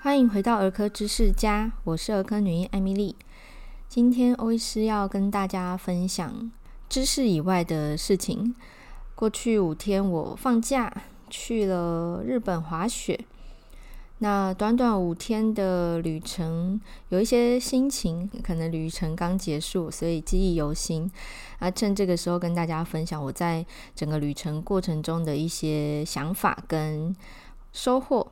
欢迎回到儿科知识家，我是儿科女医艾米丽。今天欧医师要跟大家分享知识以外的事情。过去五天我放假去了日本滑雪，那短短五天的旅程，有一些心情，可能旅程刚结束，所以记忆犹新。啊，趁这个时候跟大家分享我在整个旅程过程中的一些想法跟收获。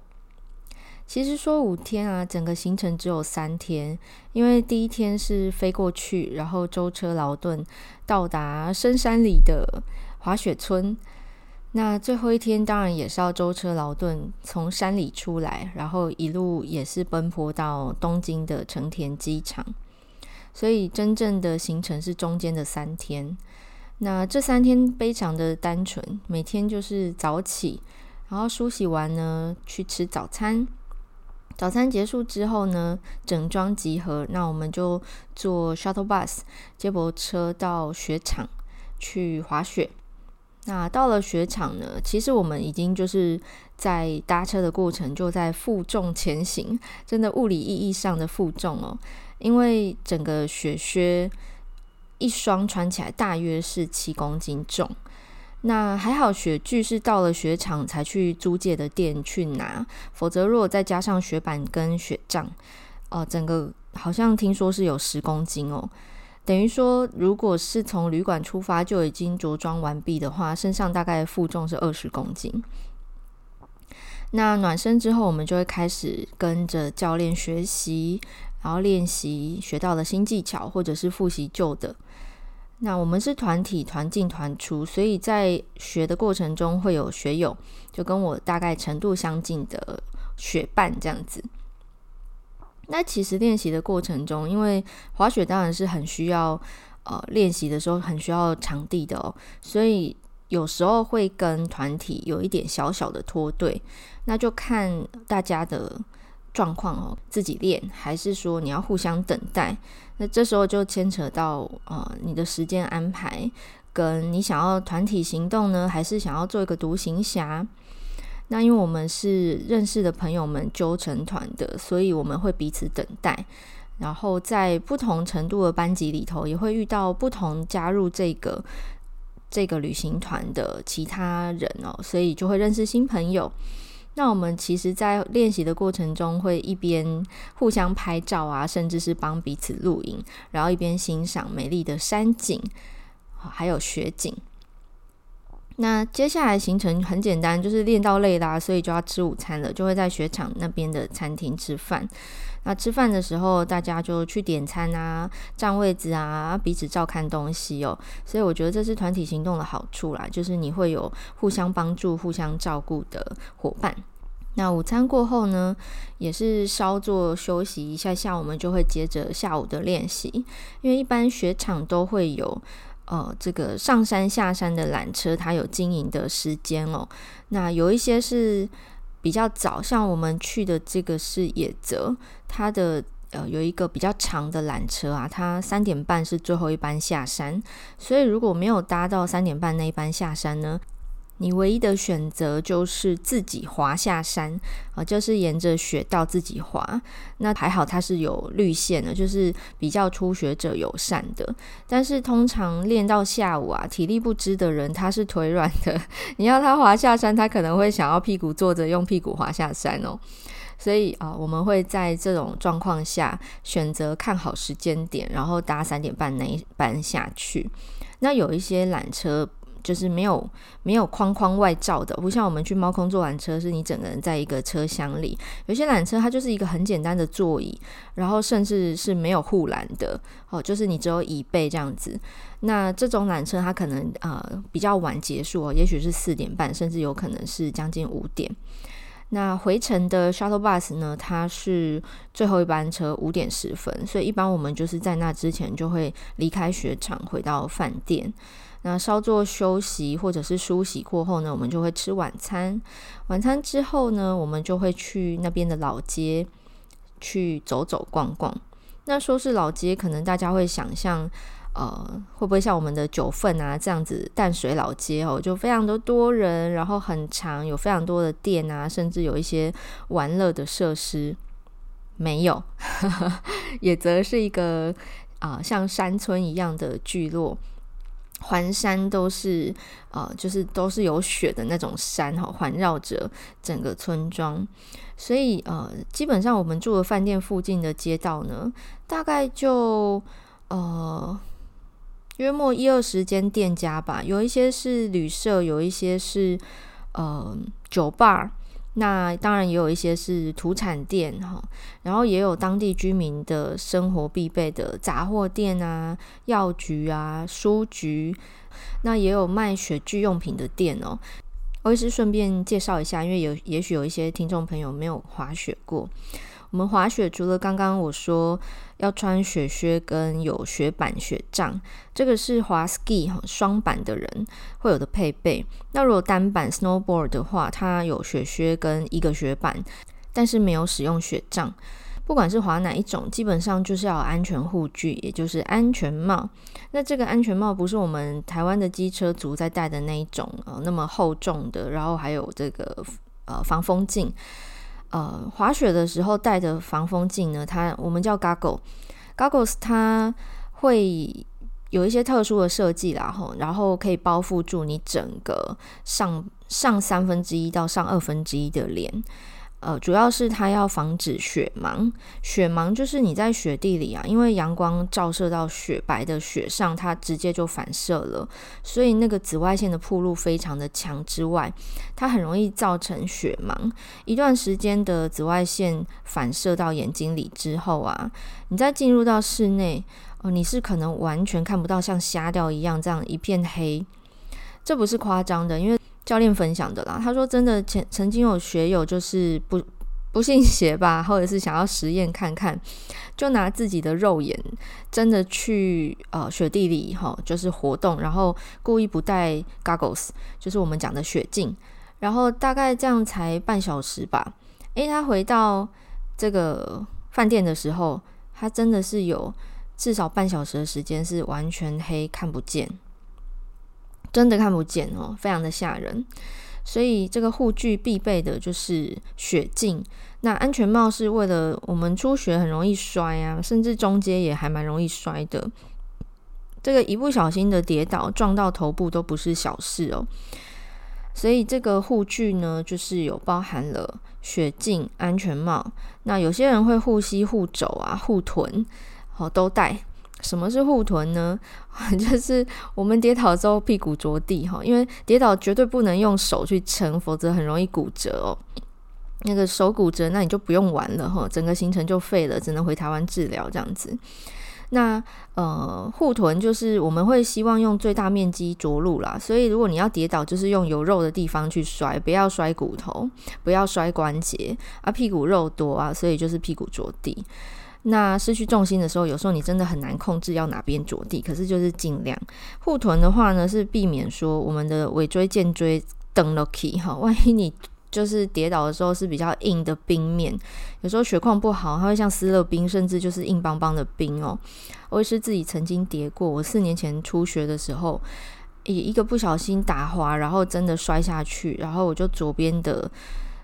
其实说五天啊，整个行程只有三天，因为第一天是飞过去，然后舟车劳顿到达深山里的滑雪村。那最后一天当然也是要舟车劳顿从山里出来，然后一路也是奔波到东京的成田机场。所以真正的行程是中间的三天。那这三天非常的单纯，每天就是早起，然后梳洗完呢，去吃早餐。早餐结束之后呢，整装集合，那我们就坐 shuttle bus 接驳车到雪场去滑雪。那到了雪场呢，其实我们已经就是在搭车的过程就在负重前行，真的物理意义上的负重哦，因为整个雪靴一双穿起来大约是七公斤重。那还好，雪具是到了雪场才去租借的店去拿，否则如果再加上雪板跟雪杖，呃，整个好像听说是有十公斤哦。等于说，如果是从旅馆出发就已经着装完毕的话，身上大概负重是二十公斤。那暖身之后，我们就会开始跟着教练学习，然后练习学到的新技巧，或者是复习旧的。那我们是团体团进团出，所以在学的过程中会有学友，就跟我大概程度相近的学伴这样子。那其实练习的过程中，因为滑雪当然是很需要呃练习的时候很需要场地的哦，所以有时候会跟团体有一点小小的脱队，那就看大家的。状况哦，自己练还是说你要互相等待？那这时候就牵扯到呃你的时间安排，跟你想要团体行动呢，还是想要做一个独行侠？那因为我们是认识的朋友们揪成团的，所以我们会彼此等待。然后在不同程度的班级里头，也会遇到不同加入这个这个旅行团的其他人哦，所以就会认识新朋友。那我们其实，在练习的过程中，会一边互相拍照啊，甚至是帮彼此录影，然后一边欣赏美丽的山景，还有雪景。那接下来行程很简单，就是练到累啦，所以就要吃午餐了，就会在雪场那边的餐厅吃饭。那吃饭的时候，大家就去点餐啊，占位置啊，彼此照看东西哦。所以我觉得这是团体行动的好处啦，就是你会有互相帮助、互相照顾的伙伴。那午餐过后呢，也是稍作休息一下下，我们就会接着下午的练习，因为一般雪场都会有。呃，这个上山下山的缆车，它有经营的时间哦。那有一些是比较早，像我们去的这个是野泽，它的呃有一个比较长的缆车啊，它三点半是最后一班下山，所以如果没有搭到三点半那一班下山呢，你唯一的选择就是自己滑下山啊，就是沿着雪道自己滑。那还好它是有绿线的，就是比较初学者友善的。但是通常练到下午啊，体力不支的人他是腿软的，你要他滑下山，他可能会想要屁股坐着用屁股滑下山哦。所以啊，我们会在这种状况下选择看好时间点，然后搭三点半那一班下去。那有一些缆车。就是没有没有框框外罩的，不像我们去猫空坐缆车，是你整个人在一个车厢里。有些缆车它就是一个很简单的座椅，然后甚至是没有护栏的，哦，就是你只有椅背这样子。那这种缆车它可能呃比较晚结束哦，也许是四点半，甚至有可能是将近五点。那回程的 shuttle bus 呢，它是最后一班车，五点十分，所以一般我们就是在那之前就会离开雪场，回到饭店。那稍作休息或者是梳洗过后呢，我们就会吃晚餐。晚餐之后呢，我们就会去那边的老街去走走逛逛。那说是老街，可能大家会想象，呃，会不会像我们的九份啊这样子淡水老街哦，就非常的多人，然后很长，有非常多的店啊，甚至有一些玩乐的设施。没有，也则是一个啊、像山村一样的聚落。环山都是呃，就是都是有雪的那种山哈，环绕着整个村庄，所以呃，基本上我们住的饭店附近的街道呢，大概就呃约莫一二十间店家吧，有一些是旅社，有一些是呃酒吧。那当然也有一些是土产店哈，然后也有当地居民的生活必备的杂货店啊、药局啊、书局，那也有卖雪具用品的店哦。我也是顺便介绍一下，因为有也许有一些听众朋友没有滑雪过。我们滑雪除了刚刚我说要穿雪靴跟有雪板雪杖，这个是滑 ski 双板的人会有的配备。那如果单板 snowboard 的话，它有雪靴跟一个雪板，但是没有使用雪杖。不管是滑哪一种，基本上就是要有安全护具，也就是安全帽。那这个安全帽不是我们台湾的机车族在戴的那一种，呃，那么厚重的，然后还有这个呃防风镜。呃，滑雪的时候戴的防风镜呢，它我们叫 goggle，goggles 它会有一些特殊的设计啦，吼，然后可以包覆住你整个上上三分之一到上二分之一的脸。呃，主要是它要防止雪盲。雪盲就是你在雪地里啊，因为阳光照射到雪白的雪上，它直接就反射了，所以那个紫外线的暴露非常的强。之外，它很容易造成雪盲。一段时间的紫外线反射到眼睛里之后啊，你再进入到室内，哦、你是可能完全看不到，像瞎掉一样这样一片黑。这不是夸张的，因为。教练分享的啦，他说真的，前曾经有学友就是不不信邪吧，或者是想要实验看看，就拿自己的肉眼真的去呃雪地里哈，就是活动，然后故意不戴 goggles，就是我们讲的雪镜，然后大概这样才半小时吧。诶，他回到这个饭店的时候，他真的是有至少半小时的时间是完全黑，看不见。真的看不见哦，非常的吓人。所以这个护具必备的就是雪镜。那安全帽是为了我们初学很容易摔啊，甚至中阶也还蛮容易摔的。这个一不小心的跌倒撞到头部都不是小事哦。所以这个护具呢，就是有包含了雪镜、安全帽。那有些人会护膝、护肘啊、护臀，好都带。什么是护臀呢？就是我们跌倒之后屁股着地哈，因为跌倒绝对不能用手去撑，否则很容易骨折哦。那个手骨折，那你就不用玩了哈，整个行程就废了，只能回台湾治疗这样子。那呃，护臀就是我们会希望用最大面积着陆啦，所以如果你要跌倒，就是用有肉的地方去摔，不要摔骨头，不要摔关节啊，屁股肉多啊，所以就是屁股着地。那失去重心的时候，有时候你真的很难控制要哪边着地，可是就是尽量护臀的话呢，是避免说我们的尾椎肩椎蹬了起哈，万一你就是跌倒的时候是比较硬的冰面，有时候雪况不好，它会像撕了冰，甚至就是硬邦邦的冰哦。我也是自己曾经跌过，我四年前初学的时候，一一个不小心打滑，然后真的摔下去，然后我就左边的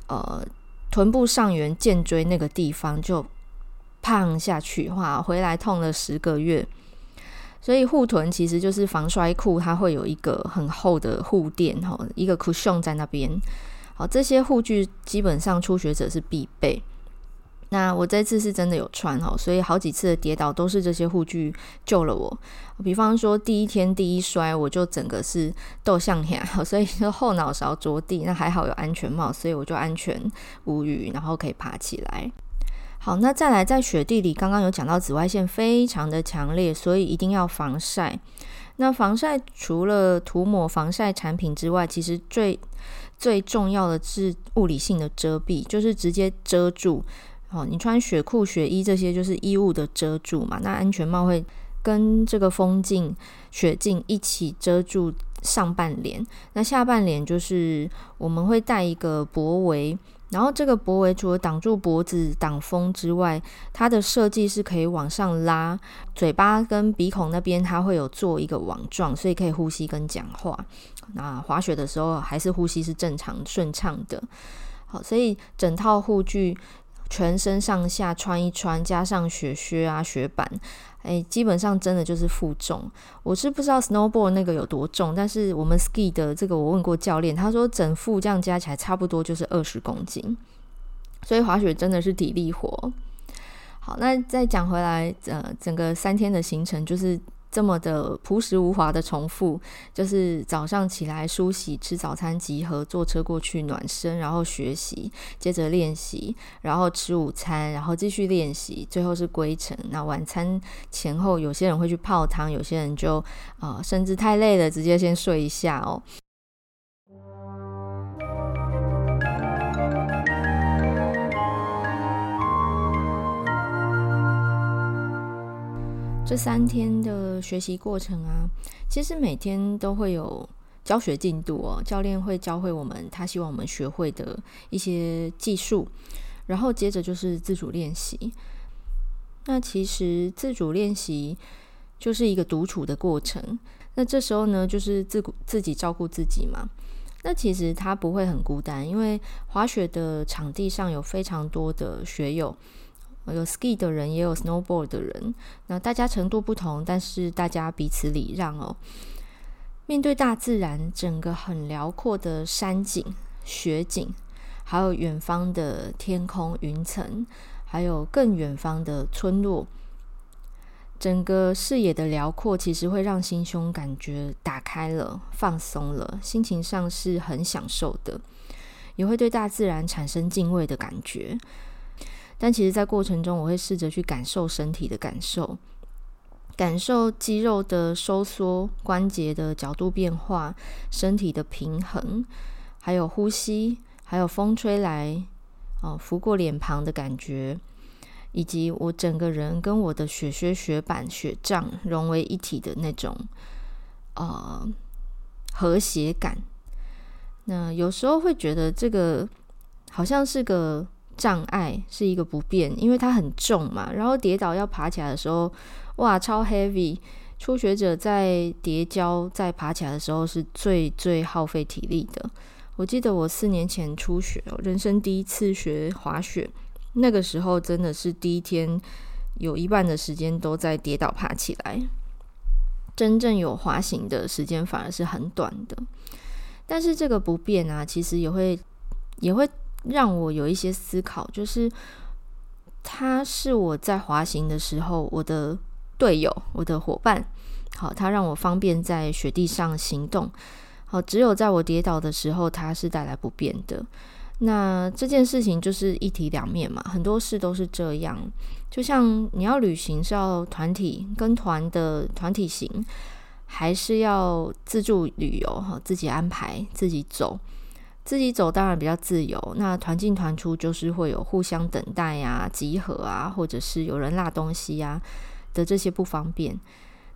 呃臀部上缘肩椎那个地方就。胖下去话，回来痛了十个月。所以护臀其实就是防摔裤，它会有一个很厚的护垫哈，一个 cushion 在那边。好，这些护具基本上初学者是必备。那我这次是真的有穿哦，所以好几次的跌倒都是这些护具救了我。比方说第一天第一摔，我就整个是豆向下，所以就后脑勺着地，那还好有安全帽，所以我就安全无虞，然后可以爬起来。好，那再来，在雪地里，刚刚有讲到紫外线非常的强烈，所以一定要防晒。那防晒除了涂抹防晒产品之外，其实最最重要的是物理性的遮蔽，就是直接遮住。哦，你穿雪裤、雪衣这些就是衣物的遮住嘛。那安全帽会跟这个风镜、雪镜一起遮住上半脸，那下半脸就是我们会戴一个脖围。然后这个脖围除了挡住脖子、挡风之外，它的设计是可以往上拉，嘴巴跟鼻孔那边它会有做一个网状，所以可以呼吸跟讲话。那滑雪的时候还是呼吸是正常顺畅的。好，所以整套护具全身上下穿一穿，加上雪靴啊、雪板，哎，基本上真的就是负重。我是不知道 snowboard 那个有多重，但是我们 ski 的这个我问过教练，他说整副这样加起来差不多就是二十公斤，所以滑雪真的是体力活。好，那再讲回来，呃，整个三天的行程就是。这么的朴实无华的重复，就是早上起来梳洗、吃早餐、集合，坐车过去暖身，然后学习，接着练习，然后吃午餐，然后继续练习，最后是归程。那晚餐前后，有些人会去泡汤，有些人就啊、呃，甚至太累了，直接先睡一下哦。这三天的学习过程啊，其实每天都会有教学进度哦。教练会教会我们他希望我们学会的一些技术，然后接着就是自主练习。那其实自主练习就是一个独处的过程。那这时候呢，就是自自己照顾自己嘛。那其实他不会很孤单，因为滑雪的场地上有非常多的学友。有 ski 的人，也有 snowboard 的人。那大家程度不同，但是大家彼此礼让哦。面对大自然，整个很辽阔的山景、雪景，还有远方的天空、云层，还有更远方的村落，整个视野的辽阔，其实会让心胸感觉打开了、放松了，心情上是很享受的，也会对大自然产生敬畏的感觉。但其实，在过程中，我会试着去感受身体的感受，感受肌肉的收缩、关节的角度变化、身体的平衡，还有呼吸，还有风吹来，哦，拂过脸庞的感觉，以及我整个人跟我的雪靴、雪板、雪杖融为一体的那种，呃，和谐感。那有时候会觉得这个好像是个。障碍是一个不便，因为它很重嘛。然后跌倒要爬起来的时候，哇，超 heavy。初学者在跌跤、在爬起来的时候是最最耗费体力的。我记得我四年前初学，人生第一次学滑雪，那个时候真的是第一天有一半的时间都在跌倒爬起来，真正有滑行的时间反而是很短的。但是这个不便啊，其实也会也会。让我有一些思考，就是他是我在滑行的时候，我的队友，我的伙伴。好，他让我方便在雪地上行动。好，只有在我跌倒的时候，他是带来不便的。那这件事情就是一体两面嘛，很多事都是这样。就像你要旅行是要团体跟团的团体行，还是要自助旅游？哈，自己安排，自己走。自己走当然比较自由，那团进团出就是会有互相等待啊、集合啊，或者是有人落东西啊的这些不方便。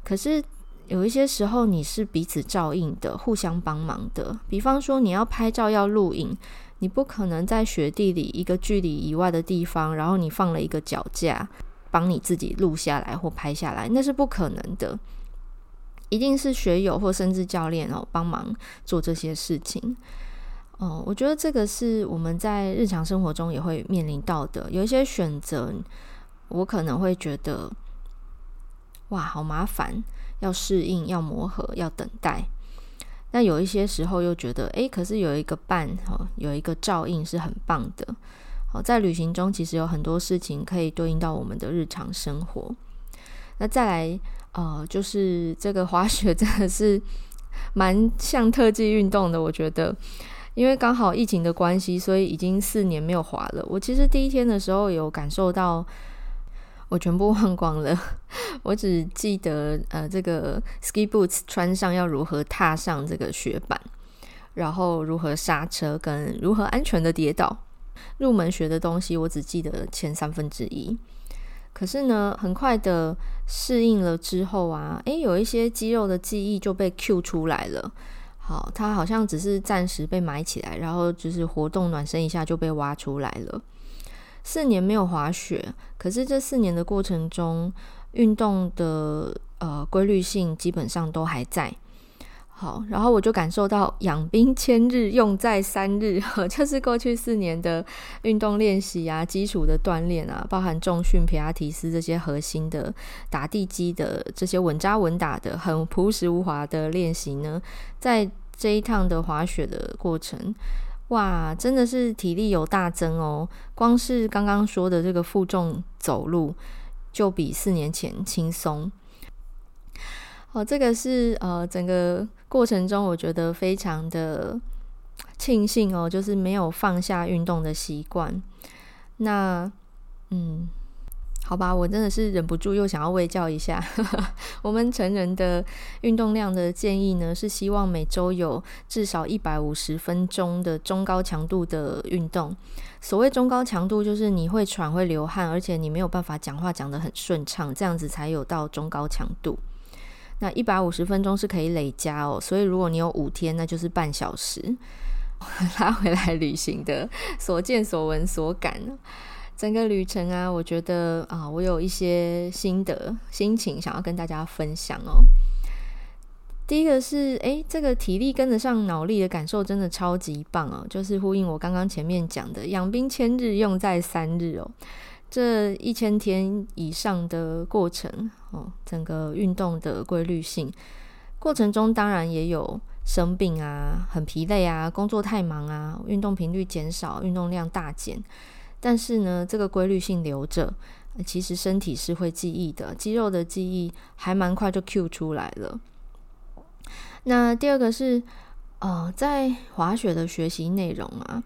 可是有一些时候你是彼此照应的，互相帮忙的。比方说你要拍照要录影，你不可能在雪地里一个距离以外的地方，然后你放了一个脚架帮你自己录下来或拍下来，那是不可能的。一定是学友或甚至教练哦帮忙做这些事情。哦，我觉得这个是我们在日常生活中也会面临到的。有一些选择，我可能会觉得，哇，好麻烦，要适应，要磨合，要等待。但有一些时候又觉得，诶，可是有一个伴，哈，有一个照应是很棒的。好，在旅行中其实有很多事情可以对应到我们的日常生活。那再来，呃，就是这个滑雪真的是蛮像特技运动的，我觉得。因为刚好疫情的关系，所以已经四年没有滑了。我其实第一天的时候有感受到，我全部忘光了。我只记得，呃，这个 ski boots 穿上要如何踏上这个雪板，然后如何刹车，跟如何安全的跌倒。入门学的东西，我只记得前三分之一。可是呢，很快的适应了之后啊，诶，有一些肌肉的记忆就被 cue 出来了。好，他好像只是暂时被埋起来，然后就是活动暖身一下就被挖出来了。四年没有滑雪，可是这四年的过程中，运动的呃规律性基本上都还在。好，然后我就感受到养兵千日，用在三日，就是过去四年的运动练习啊，基础的锻炼啊，包含重训、皮拉提斯这些核心的打地基的这些稳扎稳打的、很朴实无华的练习呢，在这一趟的滑雪的过程，哇，真的是体力有大增哦。光是刚刚说的这个负重走路，就比四年前轻松。哦，这个是呃，整个过程中我觉得非常的庆幸哦，就是没有放下运动的习惯。那嗯，好吧，我真的是忍不住又想要微教一下。我们成人的运动量的建议呢，是希望每周有至少一百五十分钟的中高强度的运动。所谓中高强度，就是你会喘、会流汗，而且你没有办法讲话讲得很顺畅，这样子才有到中高强度。那一百五十分钟是可以累加哦，所以如果你有五天，那就是半小时 拉回来旅行的所见所闻所感。整个旅程啊，我觉得啊，我有一些心得心情想要跟大家分享哦。第一个是，诶，这个体力跟得上脑力的感受真的超级棒哦，就是呼应我刚刚前面讲的“养兵千日，用在三日”哦。这一千天以上的过程哦，整个运动的规律性过程中，当然也有生病啊、很疲累啊、工作太忙啊、运动频率减少、运动量大减。但是呢，这个规律性留着，其实身体是会记忆的，肌肉的记忆还蛮快就 cue 出来了。那第二个是，呃，在滑雪的学习内容啊，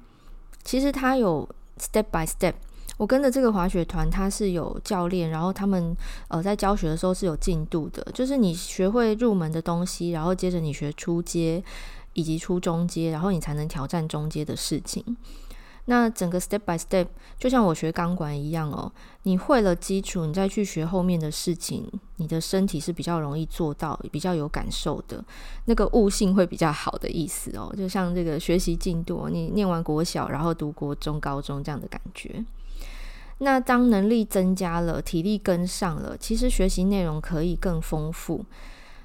其实它有 step by step。我跟着这个滑雪团，它是有教练，然后他们呃在教学的时候是有进度的，就是你学会入门的东西，然后接着你学初阶以及初中阶，然后你才能挑战中阶的事情。那整个 step by step 就像我学钢管一样哦，你会了基础，你再去学后面的事情，你的身体是比较容易做到，比较有感受的，那个悟性会比较好的意思哦。就像这个学习进度，你念完国小，然后读国中、高中这样的感觉。那当能力增加了，体力跟上了，其实学习内容可以更丰富。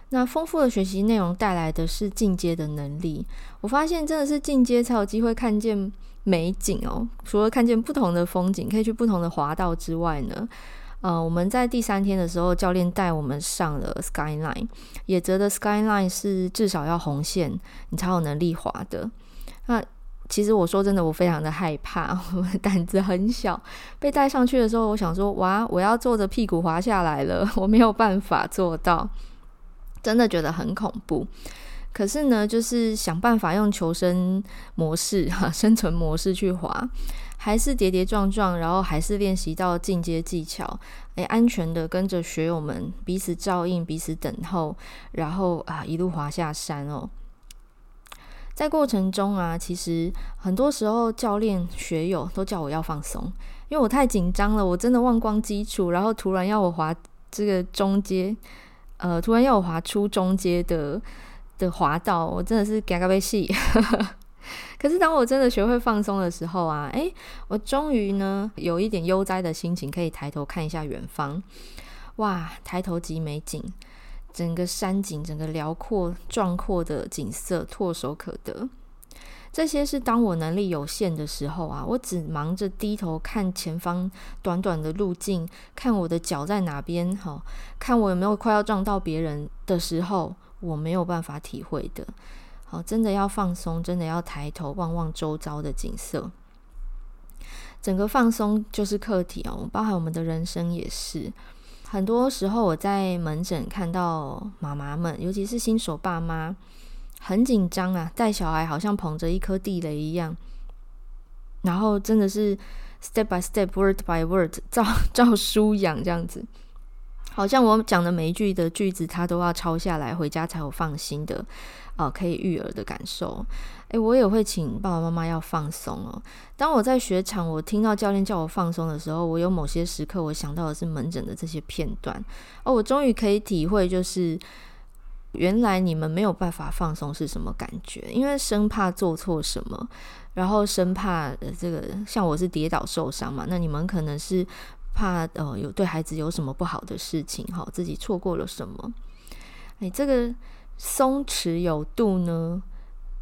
那丰富的学习内容带来的是进阶的能力。我发现真的是进阶才有机会看见美景哦。除了看见不同的风景，可以去不同的滑道之外呢，呃，我们在第三天的时候，教练带我们上了 Skyline。也觉得 Skyline 是至少要红线，你才有能力滑的。那其实我说真的，我非常的害怕，我胆子很小。被带上去的时候，我想说：哇，我要坐着屁股滑下来了，我没有办法做到，真的觉得很恐怖。可是呢，就是想办法用求生模式、哈生存模式去滑，还是跌跌撞撞，然后还是练习到进阶技巧，诶，安全的跟着学友们彼此照应、彼此等候，然后啊一路滑下山哦。在过程中啊，其实很多时候教练、学友都叫我要放松，因为我太紧张了，我真的忘光基础，然后突然要我滑这个中阶，呃，突然要我滑出中阶的的滑道，我真的是嘎嘎被戏。可是当我真的学会放松的时候啊，诶，我终于呢有一点悠哉的心情，可以抬头看一下远方，哇，抬头即美景。整个山景，整个辽阔壮阔的景色唾手可得。这些是当我能力有限的时候啊，我只忙着低头看前方短短的路径，看我的脚在哪边，哈，看我有没有快要撞到别人的时候，我没有办法体会的。好，真的要放松，真的要抬头望望周遭的景色。整个放松就是课题哦，包含我们的人生也是。很多时候我在门诊看到妈妈们，尤其是新手爸妈，很紧张啊，带小孩好像捧着一颗地雷一样，然后真的是 step by step, word by word，照 照书养这样子，好像我讲的每一句的句子，他都要抄下来，回家才有放心的。啊、可以育儿的感受，诶，我也会请爸爸妈妈要放松哦。当我在雪场，我听到教练叫我放松的时候，我有某些时刻，我想到的是门诊的这些片段。哦，我终于可以体会，就是原来你们没有办法放松是什么感觉，因为生怕做错什么，然后生怕呃这个像我是跌倒受伤嘛，那你们可能是怕呃有对孩子有什么不好的事情，哈，自己错过了什么，哎，这个。松弛有度呢，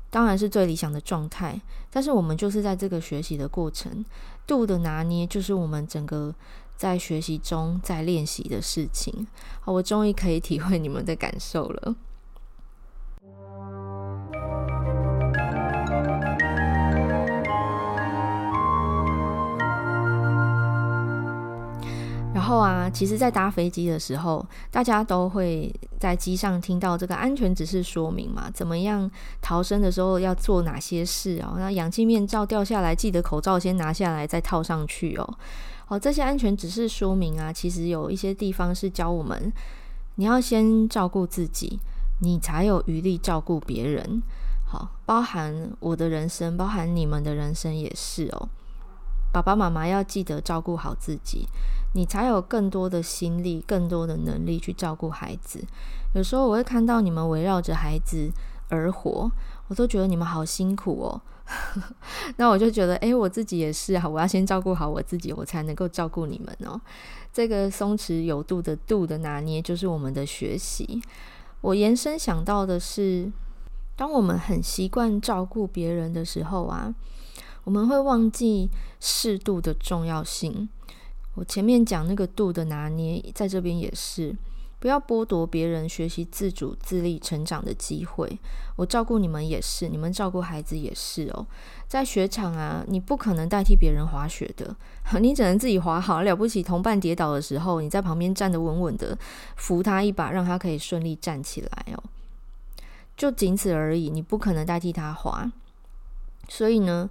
当然是最理想的状态。但是我们就是在这个学习的过程，度的拿捏就是我们整个在学习中在练习的事情。好，我终于可以体会你们的感受了。其实，在搭飞机的时候，大家都会在机上听到这个安全指示说明嘛，怎么样逃生的时候要做哪些事哦？那氧气面罩掉下来，记得口罩先拿下来再套上去哦。好，这些安全指示说明啊，其实有一些地方是教我们，你要先照顾自己，你才有余力照顾别人。好，包含我的人生，包含你们的人生也是哦。爸爸妈妈要记得照顾好自己。你才有更多的心力、更多的能力去照顾孩子。有时候我会看到你们围绕着孩子而活，我都觉得你们好辛苦哦。那我就觉得，诶，我自己也是啊，我要先照顾好我自己，我才能够照顾你们哦。这个松弛有度的度的拿捏，就是我们的学习。我延伸想到的是，当我们很习惯照顾别人的时候啊，我们会忘记适度的重要性。我前面讲那个度的拿捏，在这边也是，不要剥夺别人学习自主自立成长的机会。我照顾你们也是，你们照顾孩子也是哦。在雪场啊，你不可能代替别人滑雪的，你只能自己滑好。了不起，同伴跌倒的时候，你在旁边站得稳稳的，扶他一把，让他可以顺利站起来哦。就仅此而已，你不可能代替他滑。所以呢，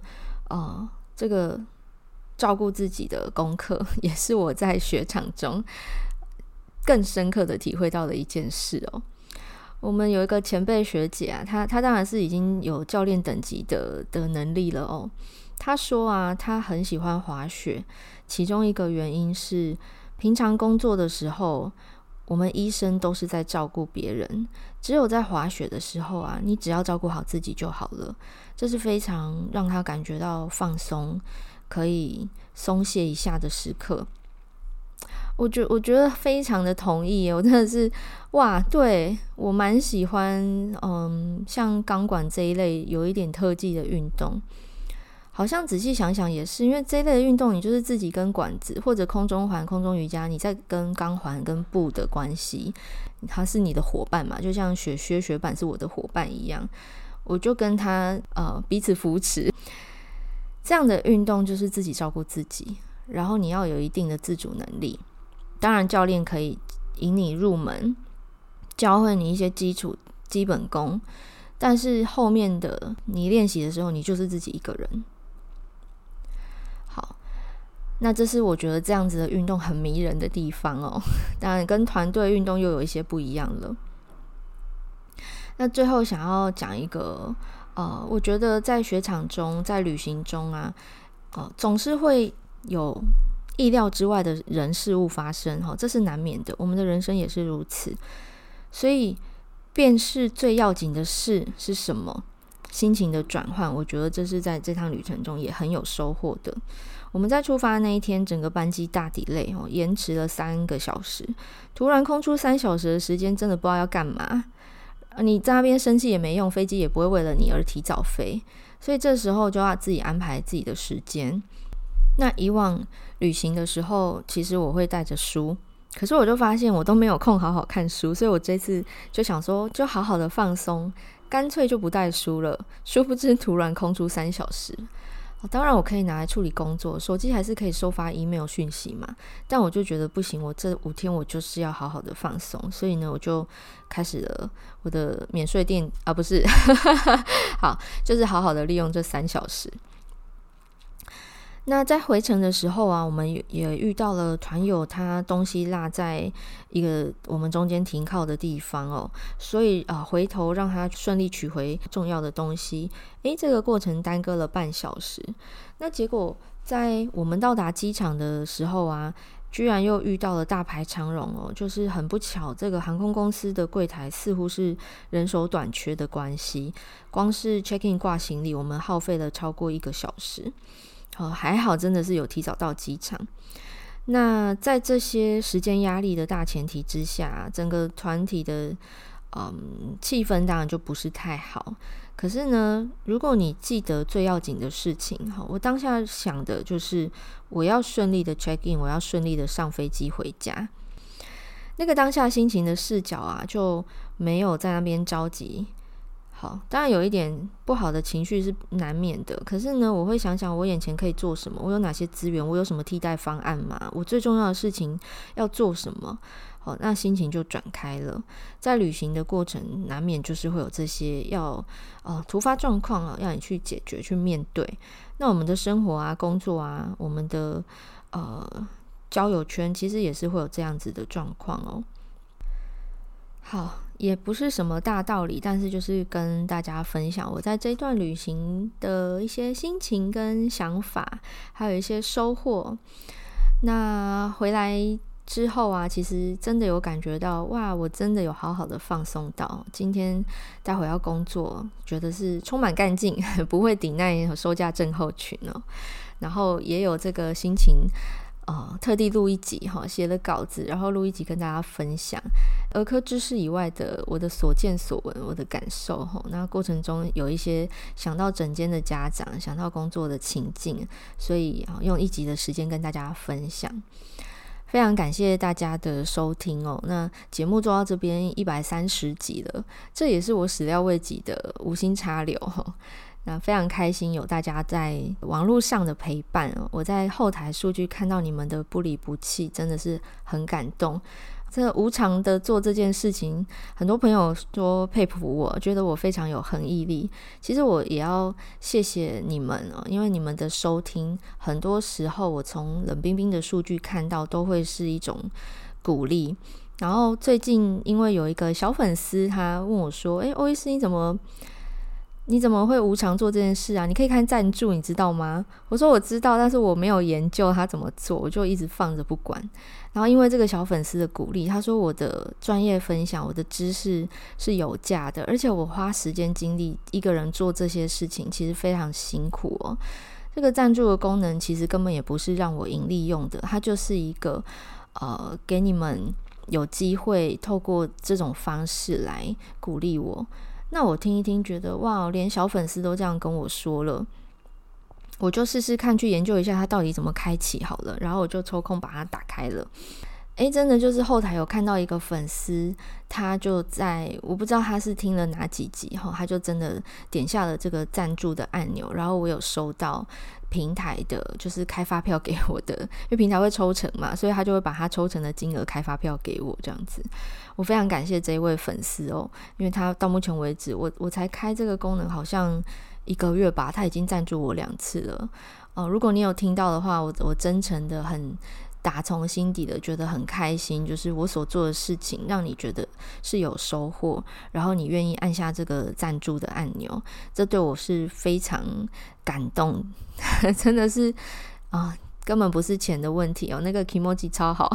哦，这个。照顾自己的功课，也是我在雪场中更深刻的体会到的一件事哦。我们有一个前辈学姐啊，她她当然是已经有教练等级的的能力了哦。她说啊，她很喜欢滑雪，其中一个原因是平常工作的时候，我们医生都是在照顾别人，只有在滑雪的时候啊，你只要照顾好自己就好了。这是非常让她感觉到放松。可以松懈一下的时刻，我觉我觉得非常的同意，我真的是哇，对，我蛮喜欢，嗯，像钢管这一类有一点特技的运动，好像仔细想想也是，因为这一类的运动，你就是自己跟管子或者空中环、空中瑜伽，你在跟钢环跟布的关系，他是你的伙伴嘛，就像雪靴、雪板是我的伙伴一样，我就跟他呃彼此扶持。这样的运动就是自己照顾自己，然后你要有一定的自主能力。当然，教练可以引你入门，教会你一些基础基本功，但是后面的你练习的时候，你就是自己一个人。好，那这是我觉得这样子的运动很迷人的地方哦。当然，跟团队运动又有一些不一样了。那最后想要讲一个。呃，我觉得在雪场中，在旅行中啊，呃，总是会有意料之外的人事物发生，哈，这是难免的。我们的人生也是如此，所以便是最要紧的事是什么？心情的转换，我觉得这是在这趟旅程中也很有收获的。我们在出发那一天，整个班机大 delay 哦，延迟了三个小时，突然空出三小时的时间，真的不知道要干嘛。你在那边生气也没用，飞机也不会为了你而提早飞，所以这时候就要自己安排自己的时间。那以往旅行的时候，其实我会带着书，可是我就发现我都没有空好好看书，所以我这次就想说，就好好的放松，干脆就不带书了。殊不知突然空出三小时。当然，我可以拿来处理工作，手机还是可以收发 email 讯息嘛。但我就觉得不行，我这五天我就是要好好的放松，所以呢，我就开始了我的免税店啊，不是，好，就是好好的利用这三小时。那在回程的时候啊，我们也遇到了团友，他东西落在一个我们中间停靠的地方哦，所以啊，回头让他顺利取回重要的东西。诶，这个过程耽搁了半小时。那结果在我们到达机场的时候啊，居然又遇到了大排长龙哦，就是很不巧，这个航空公司的柜台似乎是人手短缺的关系，光是 check in 挂行李，我们耗费了超过一个小时。哦，还好，真的是有提早到机场。那在这些时间压力的大前提之下，整个团体的嗯，气氛当然就不是太好。可是呢，如果你记得最要紧的事情，哈，我当下想的就是我要顺利的 check in，我要顺利的上飞机回家。那个当下心情的视角啊，就没有在那边着急。好，当然有一点不好的情绪是难免的。可是呢，我会想想我眼前可以做什么，我有哪些资源，我有什么替代方案吗？我最重要的事情要做什么？好，那心情就转开了。在旅行的过程，难免就是会有这些要呃突发状况啊，要你去解决、去面对。那我们的生活啊、工作啊、我们的呃交友圈，其实也是会有这样子的状况哦。好，也不是什么大道理，但是就是跟大家分享我在这段旅行的一些心情跟想法，还有一些收获。那回来。之后啊，其实真的有感觉到哇，我真的有好好的放松到。今天待会要工作，觉得是充满干劲，不会抵耐收假症候群哦。然后也有这个心情，呃，特地录一集哈，写了稿子，然后录一集跟大家分享儿科知识以外的我的所见所闻，我的感受哈。那过程中有一些想到诊间的家长，想到工作的情境，所以用一集的时间跟大家分享。非常感谢大家的收听哦。那节目做到这边一百三十集了，这也是我始料未及的无心插柳哈。那非常开心有大家在网络上的陪伴，我在后台数据看到你们的不离不弃，真的是很感动。这无偿的做这件事情，很多朋友说佩服我，觉得我非常有恒毅力。其实我也要谢谢你们哦，因为你们的收听，很多时候我从冷冰冰的数据看到，都会是一种鼓励。然后最近因为有一个小粉丝，他问我说：“诶，欧医师你怎么？”你怎么会无偿做这件事啊？你可以看赞助，你知道吗？我说我知道，但是我没有研究他怎么做，我就一直放着不管。然后因为这个小粉丝的鼓励，他说我的专业分享，我的知识是有价的，而且我花时间精力一个人做这些事情，其实非常辛苦哦。这个赞助的功能其实根本也不是让我盈利用的，它就是一个呃，给你们有机会透过这种方式来鼓励我。那我听一听，觉得哇，连小粉丝都这样跟我说了，我就试试看去研究一下它到底怎么开启好了，然后我就抽空把它打开了。诶，真的就是后台有看到一个粉丝，他就在我不知道他是听了哪几集哈，他就真的点下了这个赞助的按钮，然后我有收到平台的，就是开发票给我的，因为平台会抽成嘛，所以他就会把他抽成的金额开发票给我这样子。我非常感谢这一位粉丝哦，因为他到目前为止，我我才开这个功能好像一个月吧，他已经赞助我两次了。哦，如果你有听到的话，我我真诚的很。打从心底的觉得很开心，就是我所做的事情让你觉得是有收获，然后你愿意按下这个赞助的按钮，这对我是非常感动，真的是啊，根本不是钱的问题哦，那个 kimoji 超好，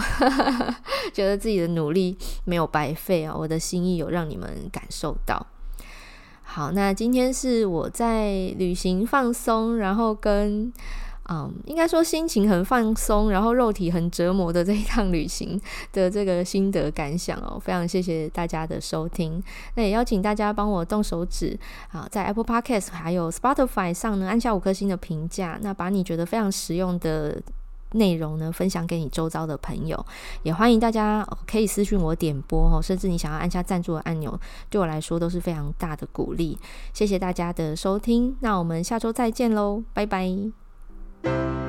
觉得自己的努力没有白费啊，我的心意有让你们感受到。好，那今天是我在旅行放松，然后跟。嗯，应该说心情很放松，然后肉体很折磨的这一趟旅行的这个心得感想哦，非常谢谢大家的收听。那也邀请大家帮我动手指啊，在 Apple Podcast 还有 Spotify 上呢按下五颗星的评价。那把你觉得非常实用的内容呢分享给你周遭的朋友，也欢迎大家可以私信我点播哦，甚至你想要按下赞助的按钮，对我来说都是非常大的鼓励。谢谢大家的收听，那我们下周再见喽，拜拜。Música